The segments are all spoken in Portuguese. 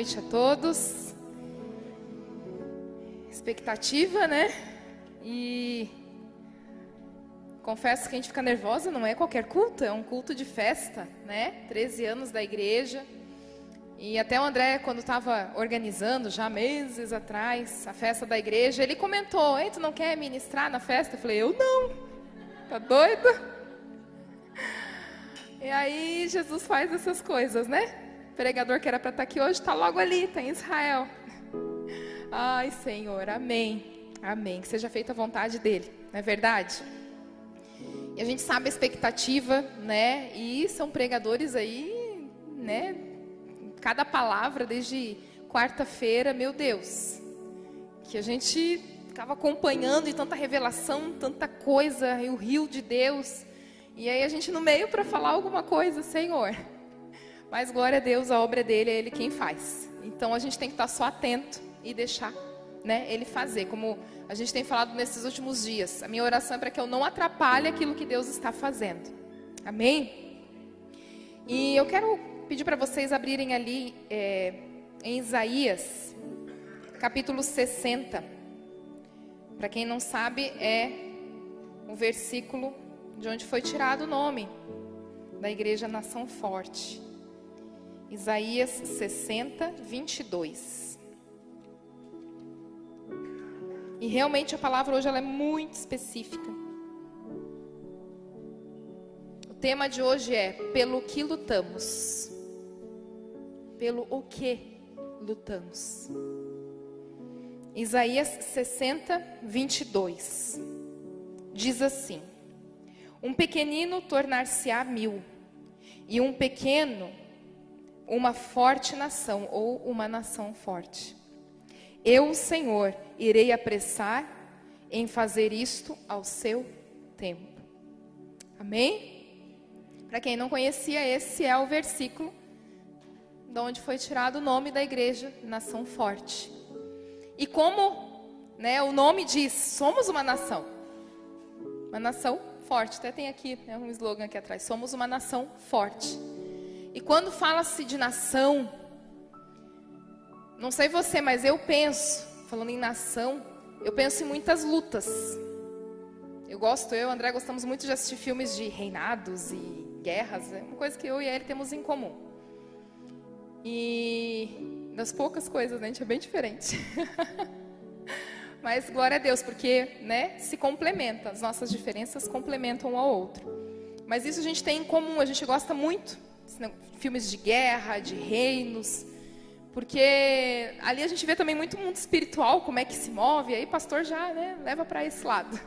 noite a todos. Expectativa, né? E confesso que a gente fica nervosa, não é qualquer culto, é um culto de festa, né? 13 anos da igreja. E até o André, quando estava organizando, já meses atrás, a festa da igreja, ele comentou: Ei, tu não quer ministrar na festa? Eu falei: Eu não. Tá doido? E aí Jesus faz essas coisas, né? O pregador que era para estar tá aqui hoje está logo ali, está em Israel. Ai, Senhor, amém. Amém. Que seja feita a vontade dele, não é verdade? E a gente sabe a expectativa, né? E são pregadores aí, né? cada palavra desde quarta-feira, meu Deus, que a gente ficava acompanhando e tanta revelação, tanta coisa, e o rio de Deus. E aí a gente no meio para falar alguma coisa, Senhor. Mas glória a Deus, a obra dele é ele quem faz. Então a gente tem que estar só atento e deixar, né, ele fazer, como a gente tem falado nesses últimos dias. A minha oração é para que eu não atrapalhe aquilo que Deus está fazendo. Amém? E eu quero pedir para vocês abrirem ali é, em Isaías, capítulo 60. Para quem não sabe, é o versículo de onde foi tirado o nome da Igreja Nação Forte. Isaías 60, 22. E realmente a palavra hoje ela é muito específica tema de hoje é pelo que lutamos pelo o que lutamos. Isaías 60, 22 diz assim: Um pequenino tornar-se-á mil, e um pequeno uma forte nação ou uma nação forte. Eu, Senhor, irei apressar em fazer isto ao seu tempo. Amém? Para quem não conhecia, esse é o versículo de onde foi tirado o nome da igreja, Nação Forte. E como né, o nome diz, somos uma nação. Uma nação forte. Até tem aqui né, um slogan aqui atrás: somos uma nação forte. E quando fala-se de nação, não sei você, mas eu penso, falando em nação, eu penso em muitas lutas. Eu gosto, eu e o André gostamos muito de assistir filmes de reinados e guerras, é uma coisa que eu e ele temos em comum. E das poucas coisas, né, a gente é bem diferente. Mas glória a Deus, porque né, se complementa, as nossas diferenças complementam um ao outro. Mas isso a gente tem em comum, a gente gosta muito filmes de guerra, de reinos, porque ali a gente vê também muito mundo espiritual, como é que se move, aí pastor já né, leva para esse lado.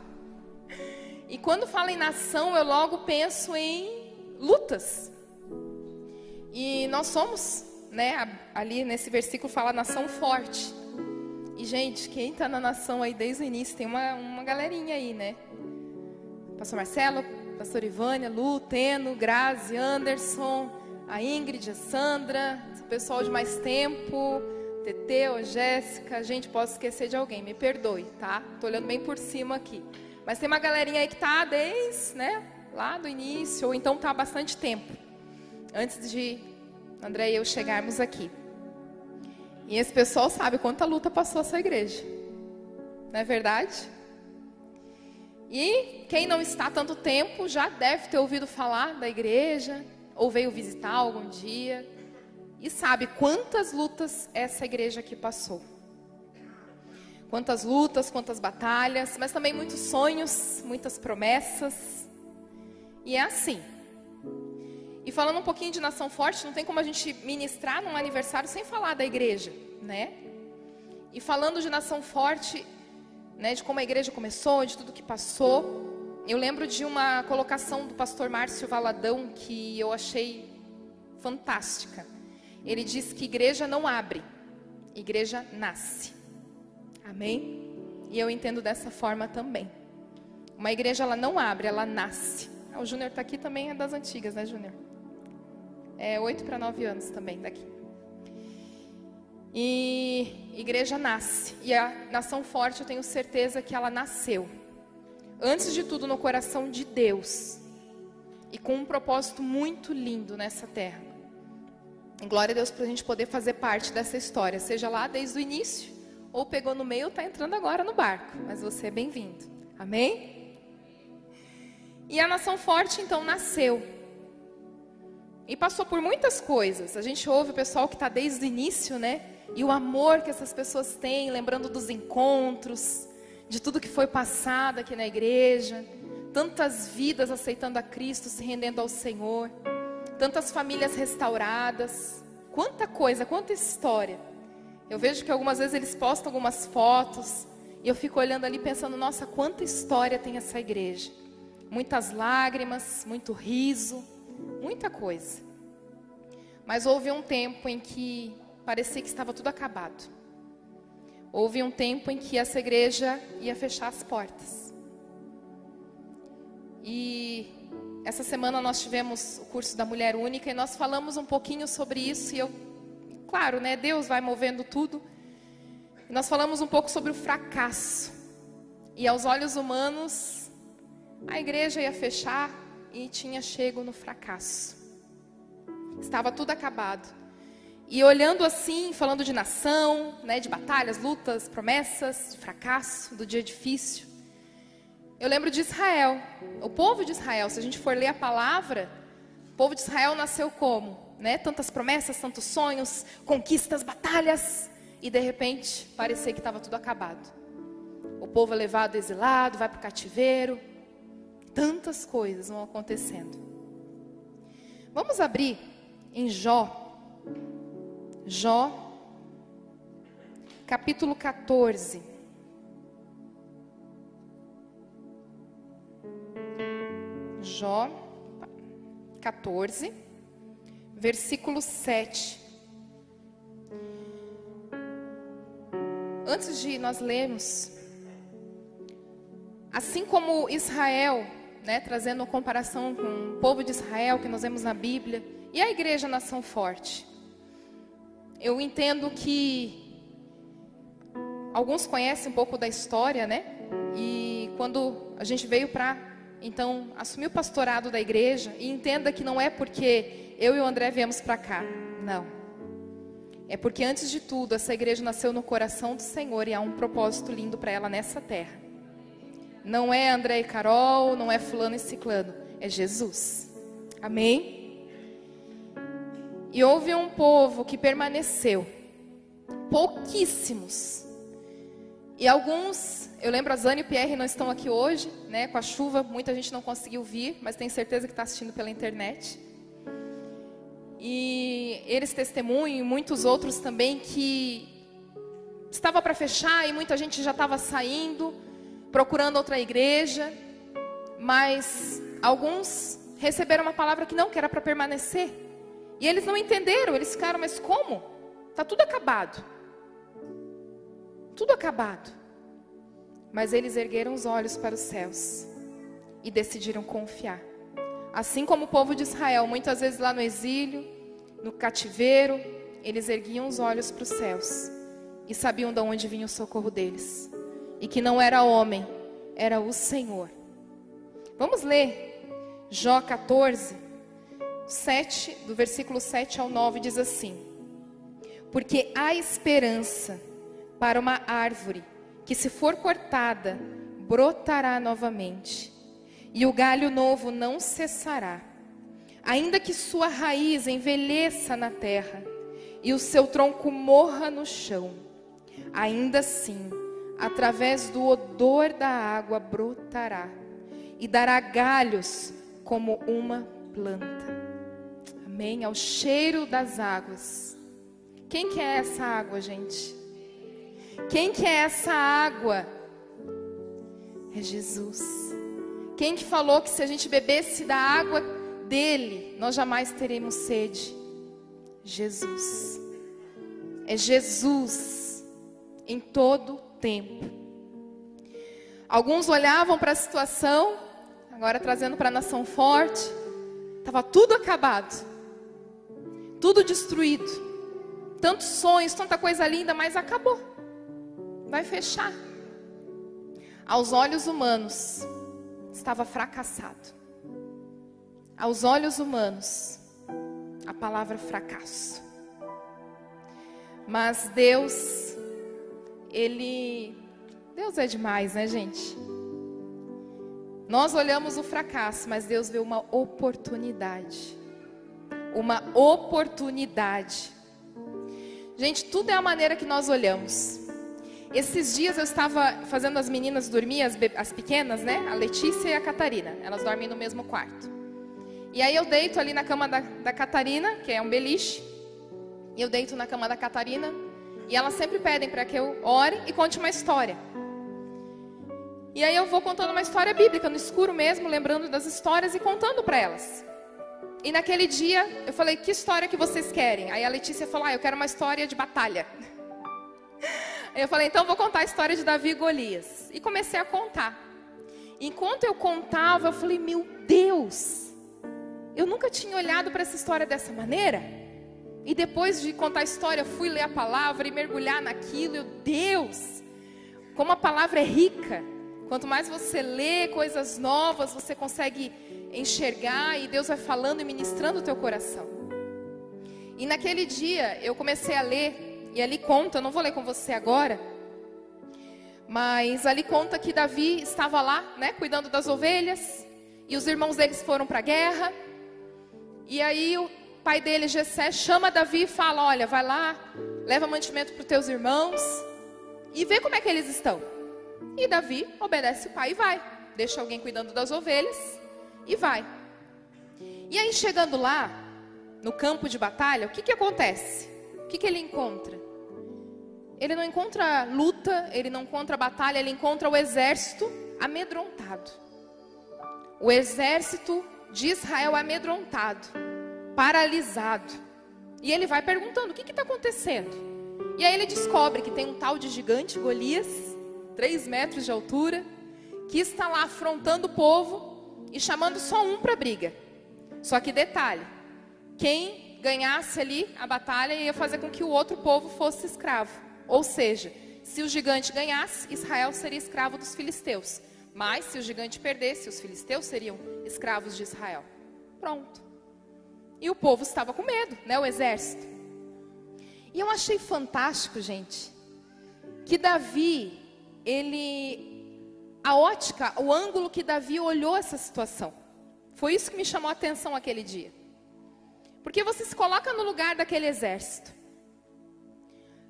E quando fala em nação, eu logo penso em lutas. E nós somos né, ali nesse versículo fala nação forte. E, gente, quem está na nação aí desde o início, tem uma, uma galerinha aí, né? Pastor Marcelo, Pastor Ivânia, Lu, Teno, Grazi, Anderson, a Ingrid, a Sandra, o pessoal de mais tempo, Teteu, Jéssica. Gente, posso esquecer de alguém, me perdoe, tá? Tô olhando bem por cima aqui. Mas tem uma galerinha aí que tá desde, né, lá do início, ou então tá há bastante tempo. Antes de André e eu chegarmos aqui. E esse pessoal sabe quanta luta passou essa igreja. Não é verdade? E quem não está há tanto tempo já deve ter ouvido falar da igreja, ou veio visitar algum dia, e sabe quantas lutas essa igreja aqui passou. Quantas lutas, quantas batalhas, mas também muitos sonhos, muitas promessas. E é assim. E falando um pouquinho de nação forte, não tem como a gente ministrar num aniversário sem falar da igreja, né? E falando de nação forte, né, de como a igreja começou, de tudo que passou, eu lembro de uma colocação do pastor Márcio Valadão que eu achei fantástica. Ele diz que igreja não abre, igreja nasce. Amém? E eu entendo dessa forma também. Uma igreja ela não abre, ela nasce. Ah, o Júnior está aqui também, é das antigas, né, Júnior? é, 8 para 9 anos também daqui. E igreja nasce. E a nação forte, eu tenho certeza que ela nasceu. Antes de tudo, no coração de Deus. E com um propósito muito lindo nessa terra. Glória a Deus para a gente poder fazer parte dessa história, seja lá desde o início, ou pegou no meio ou está entrando agora no barco. Mas você é bem-vindo. Amém? E a nação forte então nasceu. E passou por muitas coisas. A gente ouve o pessoal que está desde o início, né? E o amor que essas pessoas têm, lembrando dos encontros, de tudo que foi passado aqui na igreja, tantas vidas aceitando a Cristo, se rendendo ao Senhor, tantas famílias restauradas, quanta coisa, quanta história. Eu vejo que algumas vezes eles postam algumas fotos e eu fico olhando ali pensando, nossa, quanta história tem essa igreja. Muitas lágrimas, muito riso, muita coisa. Mas houve um tempo em que parecia que estava tudo acabado. Houve um tempo em que essa igreja ia fechar as portas. E essa semana nós tivemos o curso da Mulher Única e nós falamos um pouquinho sobre isso e eu, claro, né, Deus vai movendo tudo. E nós falamos um pouco sobre o fracasso. E aos olhos humanos, a igreja ia fechar e tinha chego no fracasso. Estava tudo acabado. E olhando assim, falando de nação, né, de batalhas, lutas, promessas, de fracasso, do dia difícil, eu lembro de Israel, o povo de Israel. Se a gente for ler a palavra, o povo de Israel nasceu como? Né? Tantas promessas, tantos sonhos, conquistas, batalhas, e de repente parecia que estava tudo acabado. O povo é levado exilado, vai para o cativeiro, tantas coisas vão acontecendo. Vamos abrir em Jó Jó, capítulo 14. Jó 14, versículo 7. Antes de nós lermos, assim como Israel, né, trazendo uma comparação com o povo de Israel que nós vemos na Bíblia, e a igreja nação forte eu entendo que alguns conhecem um pouco da história, né? E quando a gente veio para então assumir o pastorado da igreja, e entenda que não é porque eu e o André viemos para cá, não. É porque antes de tudo essa igreja nasceu no coração do Senhor e há um propósito lindo para ela nessa terra. Não é André e Carol, não é fulano e ciclano, é Jesus. Amém? E houve um povo que permaneceu, pouquíssimos. E alguns, eu lembro a Zane e o Pierre não estão aqui hoje, né? Com a chuva, muita gente não conseguiu vir, mas tenho certeza que está assistindo pela internet. E eles testemunham, e muitos outros também, que estava para fechar e muita gente já estava saindo, procurando outra igreja. Mas alguns receberam uma palavra que não, que era para permanecer. E eles não entenderam, eles ficaram, mas como? Está tudo acabado. Tudo acabado. Mas eles ergueram os olhos para os céus e decidiram confiar. Assim como o povo de Israel, muitas vezes lá no exílio, no cativeiro, eles erguiam os olhos para os céus e sabiam de onde vinha o socorro deles. E que não era homem, era o Senhor. Vamos ler Jó 14, 7, do versículo 7 ao 9 diz assim: Porque há esperança para uma árvore que, se for cortada, brotará novamente, e o galho novo não cessará, ainda que sua raiz envelheça na terra e o seu tronco morra no chão. Ainda assim, através do odor da água brotará e dará galhos como uma planta. Amém? Ao cheiro das águas. Quem quer é essa água, gente? Quem quer é essa água? É Jesus. Quem que falou que se a gente bebesse da água dele, nós jamais teremos sede? Jesus. É Jesus em todo tempo. Alguns olhavam para a situação, agora trazendo para a nação forte, estava tudo acabado tudo destruído. Tantos sonhos, tanta coisa linda, mas acabou. Vai fechar. Aos olhos humanos, estava fracassado. Aos olhos humanos, a palavra fracasso. Mas Deus, Ele. Deus é demais, né, gente? Nós olhamos o fracasso, mas Deus vê uma oportunidade. Uma oportunidade. Gente, tudo é a maneira que nós olhamos. Esses dias eu estava fazendo as meninas dormir, as, as, pequenas, né? A Letícia e a Catarina. Elas dormem no mesmo quarto. E aí eu deito ali na cama da, da Catarina, que é um beliche. E eu deito na cama da Catarina. E elas sempre pedem para que eu ore e conte uma história. E aí eu vou contando uma história bíblica, no escuro mesmo, lembrando das histórias e contando para elas. E naquele dia eu falei: Que história que vocês querem? Aí a Letícia falou: Ah, eu quero uma história de batalha. Eu falei: Então vou contar a história de Davi e Golias. E comecei a contar. Enquanto eu contava, eu falei: Meu Deus, eu nunca tinha olhado para essa história dessa maneira. E depois de contar a história, fui ler a palavra e mergulhar naquilo. Eu, Deus, como a palavra é rica. Quanto mais você lê coisas novas, você consegue enxergar e Deus vai falando e ministrando o teu coração. E naquele dia eu comecei a ler, e ali conta, eu não vou ler com você agora, mas ali conta que Davi estava lá, né, cuidando das ovelhas, e os irmãos deles foram para a guerra. E aí o pai dele, Jessé, chama Davi e fala: "Olha, vai lá, leva mantimento para os teus irmãos e vê como é que eles estão". E Davi obedece o pai e vai, deixa alguém cuidando das ovelhas e vai. E aí, chegando lá, no campo de batalha, o que, que acontece? O que, que ele encontra? Ele não encontra luta, ele não encontra batalha, ele encontra o exército amedrontado. O exército de Israel amedrontado, paralisado. E ele vai perguntando: o que está acontecendo? E aí ele descobre que tem um tal de gigante Golias, três metros de altura, que está lá afrontando o povo e chamando só um para briga. Só que detalhe: quem ganhasse ali a batalha ia fazer com que o outro povo fosse escravo. Ou seja, se o gigante ganhasse, Israel seria escravo dos filisteus. Mas se o gigante perdesse, os filisteus seriam escravos de Israel. Pronto. E o povo estava com medo, né, o exército. E eu achei fantástico, gente, que Davi, ele a ótica, o ângulo que Davi olhou essa situação. Foi isso que me chamou a atenção aquele dia. Porque você se coloca no lugar daquele exército.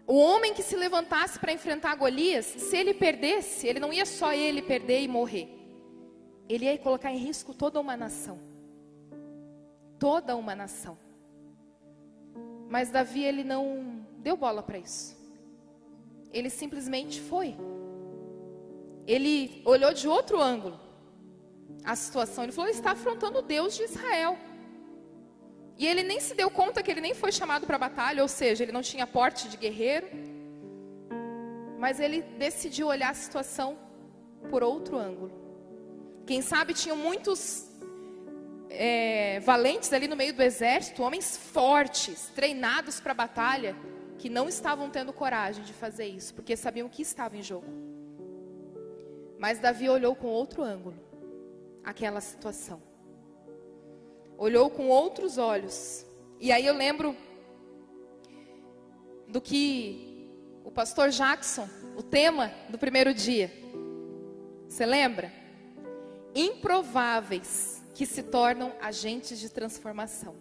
O homem que se levantasse para enfrentar Golias, se ele perdesse, ele não ia só ele perder e morrer. Ele ia colocar em risco toda uma nação. Toda uma nação. Mas Davi, ele não deu bola para isso. Ele simplesmente foi ele olhou de outro ângulo a situação. Ele falou: ele está afrontando o Deus de Israel. E ele nem se deu conta que ele nem foi chamado para a batalha, ou seja, ele não tinha porte de guerreiro. Mas ele decidiu olhar a situação por outro ângulo. Quem sabe tinham muitos é, valentes ali no meio do exército, homens fortes, treinados para a batalha, que não estavam tendo coragem de fazer isso, porque sabiam que estava em jogo. Mas Davi olhou com outro ângulo aquela situação. Olhou com outros olhos. E aí eu lembro do que o pastor Jackson, o tema do primeiro dia. Você lembra? Improváveis que se tornam agentes de transformação.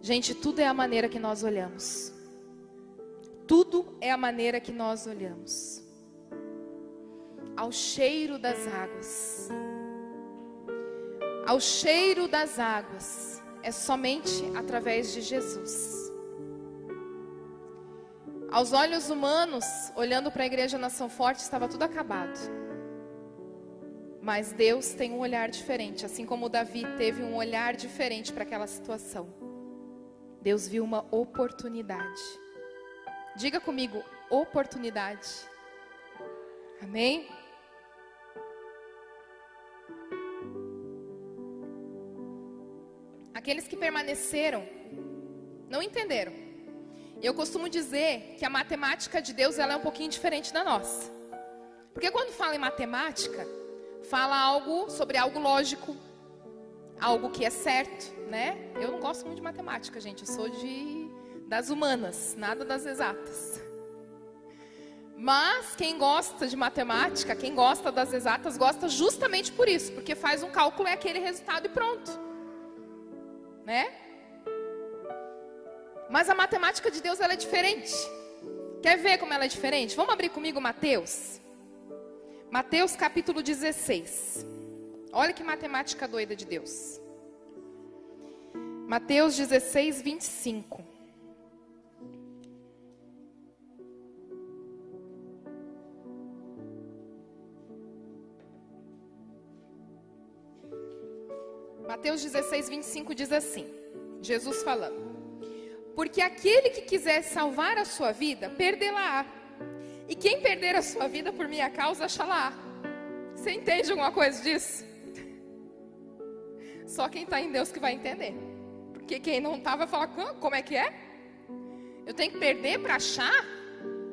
Gente, tudo é a maneira que nós olhamos. Tudo é a maneira que nós olhamos ao cheiro das águas. Ao cheiro das águas é somente através de Jesus. Aos olhos humanos, olhando para a igreja Nação Forte, estava tudo acabado. Mas Deus tem um olhar diferente, assim como Davi teve um olhar diferente para aquela situação. Deus viu uma oportunidade. Diga comigo, oportunidade. Amém? Aqueles que permaneceram não entenderam. Eu costumo dizer que a matemática de Deus ela é um pouquinho diferente da nossa. Porque quando fala em matemática, fala algo sobre algo lógico, algo que é certo, né? Eu não gosto muito de matemática, gente. Eu sou de das humanas, nada das exatas. Mas quem gosta de matemática, quem gosta das exatas, gosta justamente por isso, porque faz um cálculo é aquele resultado e pronto. Né? Mas a matemática de Deus ela é diferente. Quer ver como ela é diferente? Vamos abrir comigo Mateus. Mateus capítulo 16. Olha que matemática doida de Deus. Mateus 16, 25. Mateus 16, 25 diz assim: Jesus falando. Porque aquele que quiser salvar a sua vida, perdê-la-á. E quem perder a sua vida por minha causa, achá-la-á. Você entende alguma coisa disso? Só quem está em Deus que vai entender. Porque quem não está vai falar, como é que é? Eu tenho que perder para achar?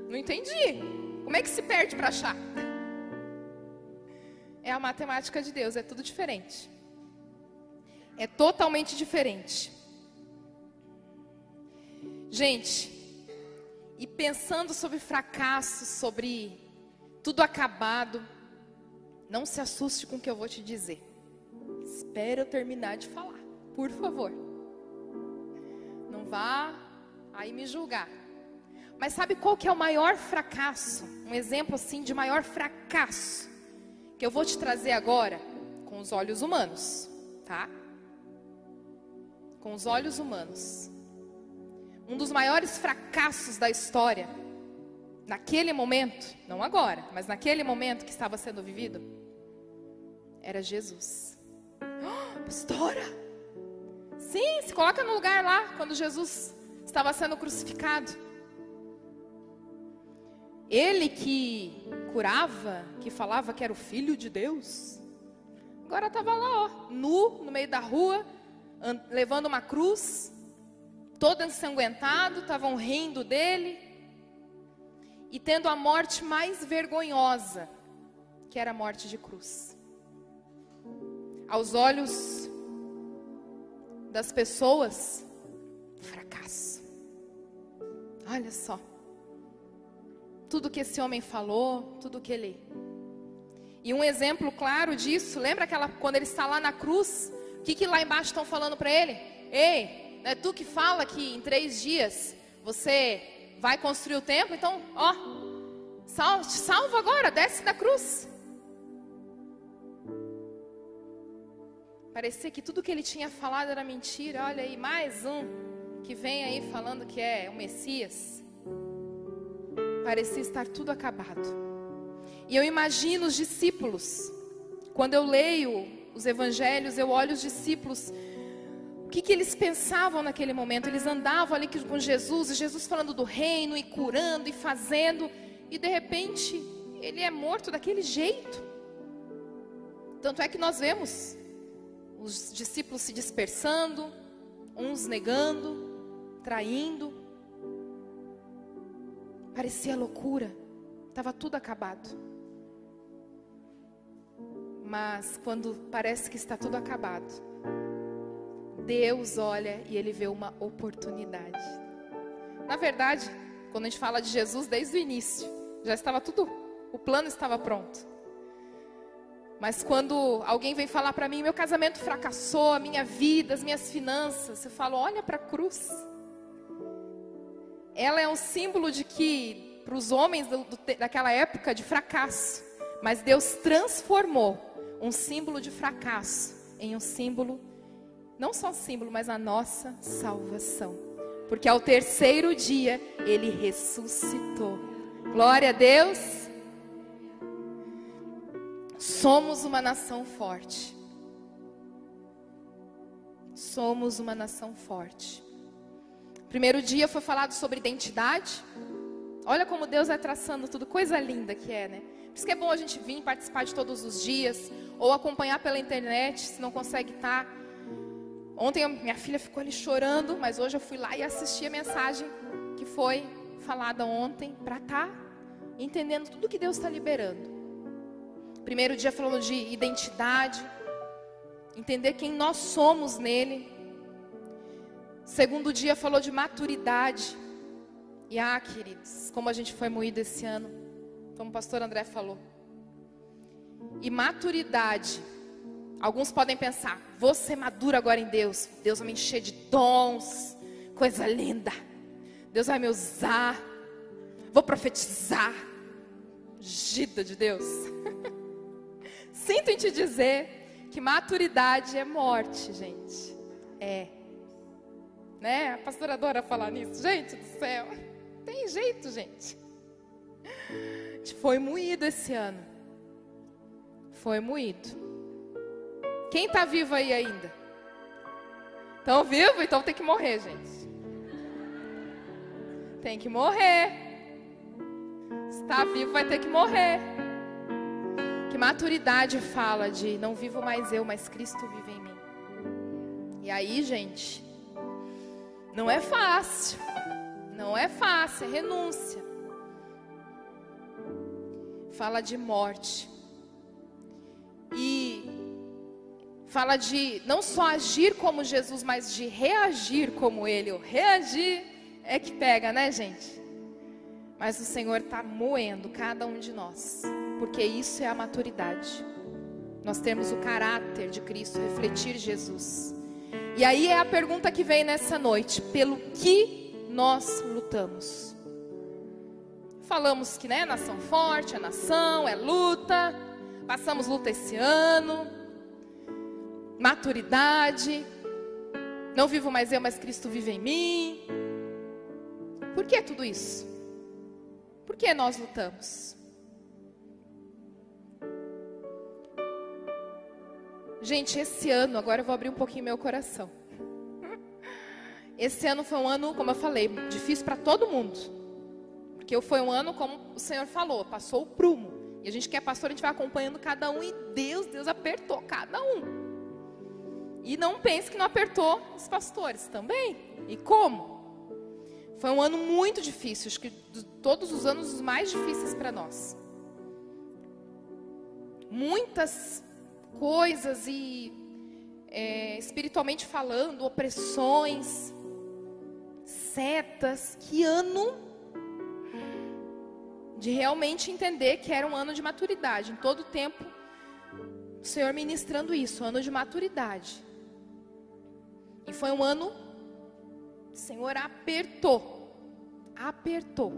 Não entendi. Como é que se perde para achar? É a matemática de Deus, é tudo diferente. É totalmente diferente. Gente, e pensando sobre fracasso, sobre tudo acabado, não se assuste com o que eu vou te dizer. Espera eu terminar de falar, por favor. Não vá aí me julgar. Mas sabe qual que é o maior fracasso? Um exemplo assim de maior fracasso que eu vou te trazer agora com os olhos humanos, tá? Com os olhos humanos. Um dos maiores fracassos da história, naquele momento, não agora, mas naquele momento que estava sendo vivido, era Jesus. Oh, pastora! Sim, se coloca no lugar lá, quando Jesus estava sendo crucificado. Ele que curava, que falava que era o filho de Deus, agora estava lá, ó, nu, no meio da rua, levando uma cruz, todo ensanguentado, estavam rindo dele e tendo a morte mais vergonhosa, que era a morte de cruz. Aos olhos das pessoas, fracasso. Olha só. Tudo que esse homem falou, tudo que ele. E um exemplo claro disso, lembra aquela quando ele está lá na cruz? O que, que lá embaixo estão falando para ele? Ei, não é tu que fala que em três dias você vai construir o templo? Então, ó, sal, te salva agora, desce da cruz. Parecia que tudo que ele tinha falado era mentira. Olha aí, mais um que vem aí falando que é o Messias. Parecia estar tudo acabado. E eu imagino os discípulos. Quando eu leio os evangelhos, eu olho os discípulos que, que eles pensavam naquele momento? Eles andavam ali com Jesus, e Jesus falando do reino, e curando, e fazendo, e de repente ele é morto daquele jeito. Tanto é que nós vemos os discípulos se dispersando, uns negando, traindo. Parecia loucura, estava tudo acabado. Mas quando parece que está tudo acabado, Deus olha e ele vê uma oportunidade. Na verdade, quando a gente fala de Jesus desde o início, já estava tudo, o plano estava pronto. Mas quando alguém vem falar para mim, meu casamento fracassou, a minha vida, as minhas finanças, eu falo, olha para a cruz. Ela é um símbolo de que, para os homens do, do, daquela época, de fracasso. Mas Deus transformou um símbolo de fracasso em um símbolo não só símbolo, mas a nossa salvação. Porque ao terceiro dia ele ressuscitou. Glória a Deus. Somos uma nação forte. Somos uma nação forte. Primeiro dia foi falado sobre identidade. Olha como Deus vai traçando tudo, coisa linda que é, né? Por isso que é bom a gente vir participar de todos os dias, ou acompanhar pela internet, se não consegue estar. Tá Ontem minha filha ficou ali chorando, mas hoje eu fui lá e assisti a mensagem que foi falada ontem para estar tá entendendo tudo que Deus está liberando. Primeiro dia falando de identidade, entender quem nós somos nele. Segundo dia falou de maturidade. E ah, queridos, como a gente foi moído esse ano, como o pastor André falou. E maturidade. Alguns podem pensar, ser maduro agora em Deus. Deus vai me encher de dons, coisa linda. Deus vai me usar. Vou profetizar. Gida de Deus. Sinto em te dizer que maturidade é morte, gente. É. Né? A pastora adora falar nisso. Gente do céu. Tem jeito, gente. Foi moído esse ano. Foi moído. Quem está vivo aí ainda? Estão vivos? Então tem que morrer, gente. Tem que morrer. Está vivo, vai ter que morrer. Que maturidade fala de não vivo mais eu, mas Cristo vive em mim. E aí, gente, não é fácil. Não é fácil, é renúncia. Fala de morte. E fala de não só agir como Jesus, mas de reagir como Ele. O reagir é que pega, né, gente? Mas o Senhor está moendo cada um de nós, porque isso é a maturidade. Nós temos o caráter de Cristo, refletir Jesus. E aí é a pergunta que vem nessa noite: pelo que nós lutamos. Falamos que, né, nação forte, é nação, é luta. Passamos luta esse ano. Maturidade. Não vivo mais eu, mas Cristo vive em mim. Por que tudo isso? Por que nós lutamos? Gente, esse ano, agora eu vou abrir um pouquinho meu coração. Esse ano foi um ano, como eu falei, difícil para todo mundo. Porque foi um ano, como o Senhor falou, passou o prumo. E a gente que é pastor, a gente vai acompanhando cada um e Deus, Deus apertou cada um. E não pense que não apertou os pastores também. E como? Foi um ano muito difícil, acho que todos os anos os mais difíceis para nós. Muitas coisas e é, espiritualmente falando, opressões, setas. Que ano de realmente entender que era um ano de maturidade. Em todo tempo, o Senhor ministrando isso, um ano de maturidade. E foi um ano, o Senhor apertou, apertou.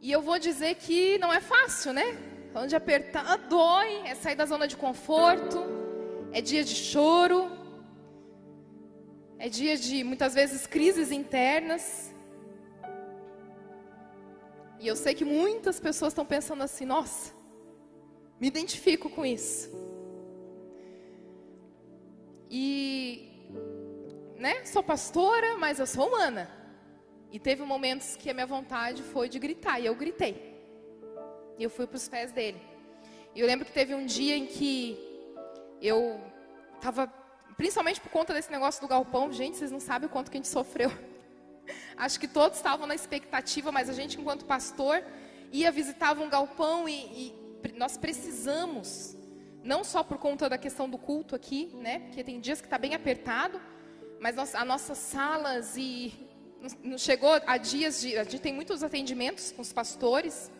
E eu vou dizer que não é fácil, né? Onde apertar dói, é sair da zona de conforto, é dia de choro, é dia de muitas vezes crises internas. E eu sei que muitas pessoas estão pensando assim: nossa, me identifico com isso. E, né, sou pastora, mas eu sou humana. E teve momentos que a minha vontade foi de gritar, e eu gritei. E eu fui para os pés dele. E eu lembro que teve um dia em que eu estava principalmente por conta desse negócio do galpão, gente, vocês não sabem o quanto que a gente sofreu. Acho que todos estavam na expectativa, mas a gente, enquanto pastor, ia visitar um galpão e, e nós precisamos, não só por conta da questão do culto aqui, né? Porque tem dias que está bem apertado, mas nós, as nossas salas e não chegou a dias de, a gente tem muitos atendimentos com os pastores,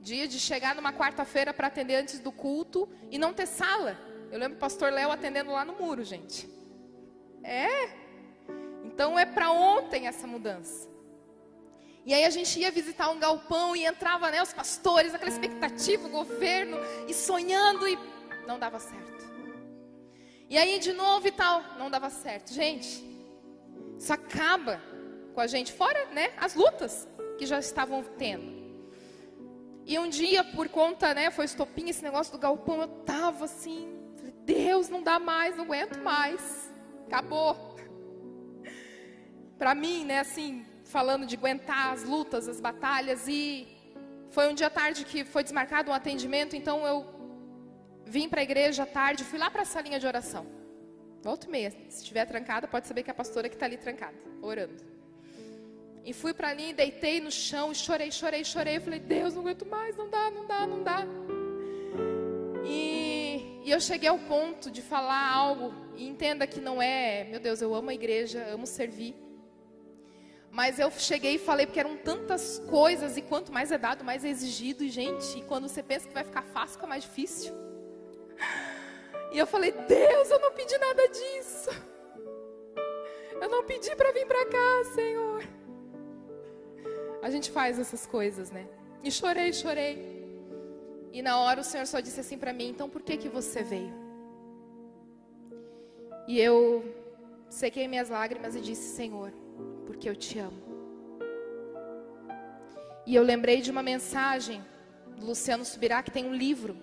dia de chegar numa quarta-feira para atender antes do culto e não ter sala. Eu lembro o pastor Léo atendendo lá no muro, gente. É. Então é para ontem essa mudança. E aí a gente ia visitar um galpão e entrava, né, os pastores, aquela expectativa, o governo, e sonhando e não dava certo. E aí de novo e tal, não dava certo. Gente, isso acaba com a gente, fora, né, as lutas que já estavam tendo. E um dia, por conta, né, foi estopim esse negócio do galpão, eu tava assim, Deus, não dá mais, não aguento mais. Acabou. Para mim, né, assim, falando de aguentar as lutas, as batalhas e foi um dia tarde que foi desmarcado um atendimento, então eu vim para a igreja à tarde, fui lá para a salinha de oração. Volta e meia, se estiver trancada, pode saber que é a pastora que está ali trancada, orando. E fui para ali, deitei no chão, chorei, chorei, chorei. Eu falei, Deus, não aguento mais, não dá, não dá, não dá. E E eu cheguei ao ponto de falar algo, e entenda que não é, meu Deus, eu amo a igreja, amo servir. Mas eu cheguei e falei porque eram tantas coisas, e quanto mais é dado, mais é exigido, e gente, e quando você pensa que vai ficar fácil, fica mais difícil. E eu falei, Deus, eu não pedi nada disso. Eu não pedi para vir para cá, Senhor. A gente faz essas coisas, né? E chorei, chorei. E na hora o Senhor só disse assim para mim: então por que que você veio? E eu sequei minhas lágrimas e disse: Senhor, porque eu te amo. E eu lembrei de uma mensagem do Luciano Subirá que tem um livro.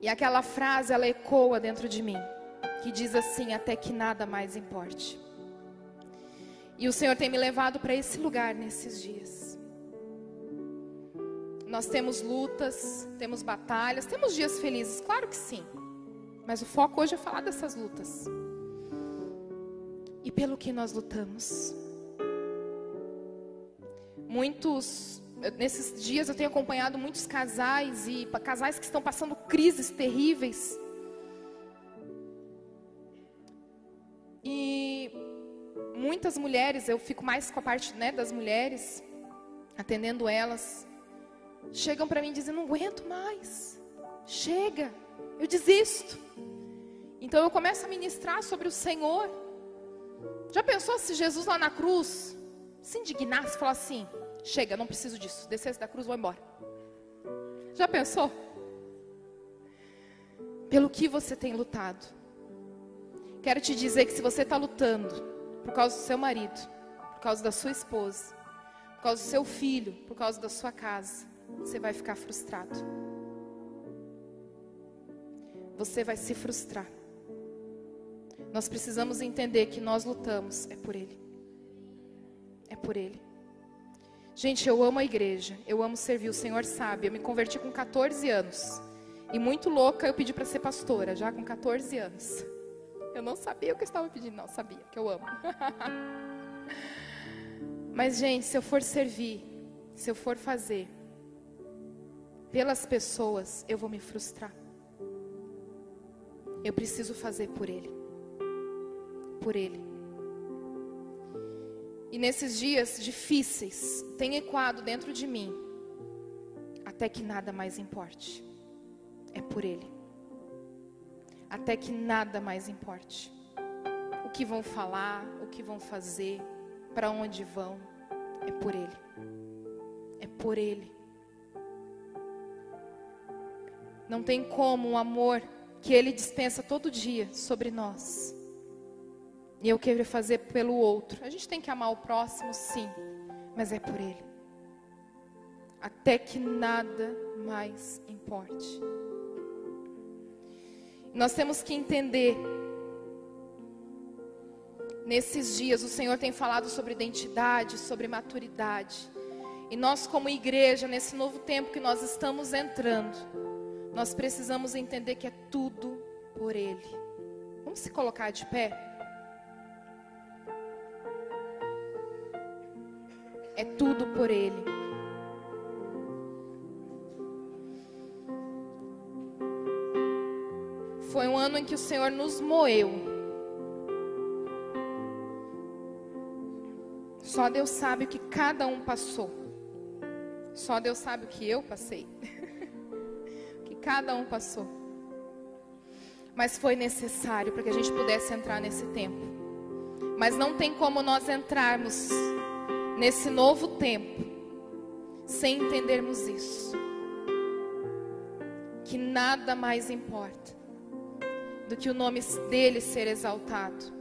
E aquela frase ela ecoa dentro de mim, que diz assim: até que nada mais importe. E o Senhor tem me levado para esse lugar nesses dias. Nós temos lutas, temos batalhas, temos dias felizes, claro que sim. Mas o foco hoje é falar dessas lutas. E pelo que nós lutamos. Muitos, nesses dias eu tenho acompanhado muitos casais e casais que estão passando crises terríveis. E muitas mulheres, eu fico mais com a parte né, das mulheres, atendendo elas chegam para mim dizendo: não aguento mais, chega, eu desisto. Então eu começo a ministrar sobre o Senhor. Já pensou se Jesus lá na cruz se indignasse e falasse assim: chega, não preciso disso, descesse da cruz, vou embora. Já pensou? Pelo que você tem lutado. Quero te dizer que se você está lutando por causa do seu marido, por causa da sua esposa, por causa do seu filho, por causa da sua casa, você vai ficar frustrado. Você vai se frustrar. Nós precisamos entender que nós lutamos é por Ele. É por Ele. Gente, eu amo a igreja, eu amo servir, o Senhor sabe. Eu me converti com 14 anos. E muito louca, eu pedi para ser pastora, já com 14 anos. Eu não sabia o que eu estava pedindo, não, sabia, que eu amo. Mas, gente, se eu for servir, se eu for fazer, pelas pessoas, eu vou me frustrar. Eu preciso fazer por Ele. Por Ele. E nesses dias difíceis, tem ecoado dentro de mim, até que nada mais importe. É por Ele. Até que nada mais importe. O que vão falar, o que vão fazer, para onde vão, é por Ele. É por Ele. Não tem como um amor que Ele dispensa todo dia sobre nós. E eu quero fazer pelo outro. A gente tem que amar o próximo, sim, mas é por Ele. Até que nada mais importe. Nós temos que entender. Nesses dias, o Senhor tem falado sobre identidade, sobre maturidade. E nós, como igreja, nesse novo tempo que nós estamos entrando, nós precisamos entender que é tudo por Ele. Vamos se colocar de pé? É tudo por Ele. Foi um ano em que o Senhor nos moeu. Só Deus sabe o que cada um passou. Só Deus sabe o que eu passei. Cada um passou. Mas foi necessário para que a gente pudesse entrar nesse tempo. Mas não tem como nós entrarmos nesse novo tempo sem entendermos isso. Que nada mais importa do que o nome dele ser exaltado.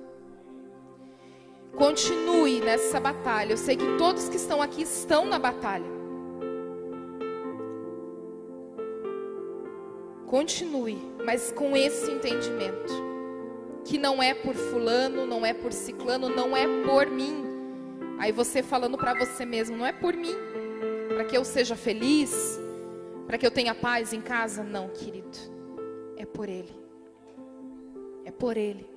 Continue nessa batalha. Eu sei que todos que estão aqui estão na batalha. Continue, mas com esse entendimento. Que não é por fulano, não é por ciclano, não é por mim. Aí você falando para você mesmo, não é por mim. Para que eu seja feliz, para que eu tenha paz em casa, não, querido. É por ele. É por ele.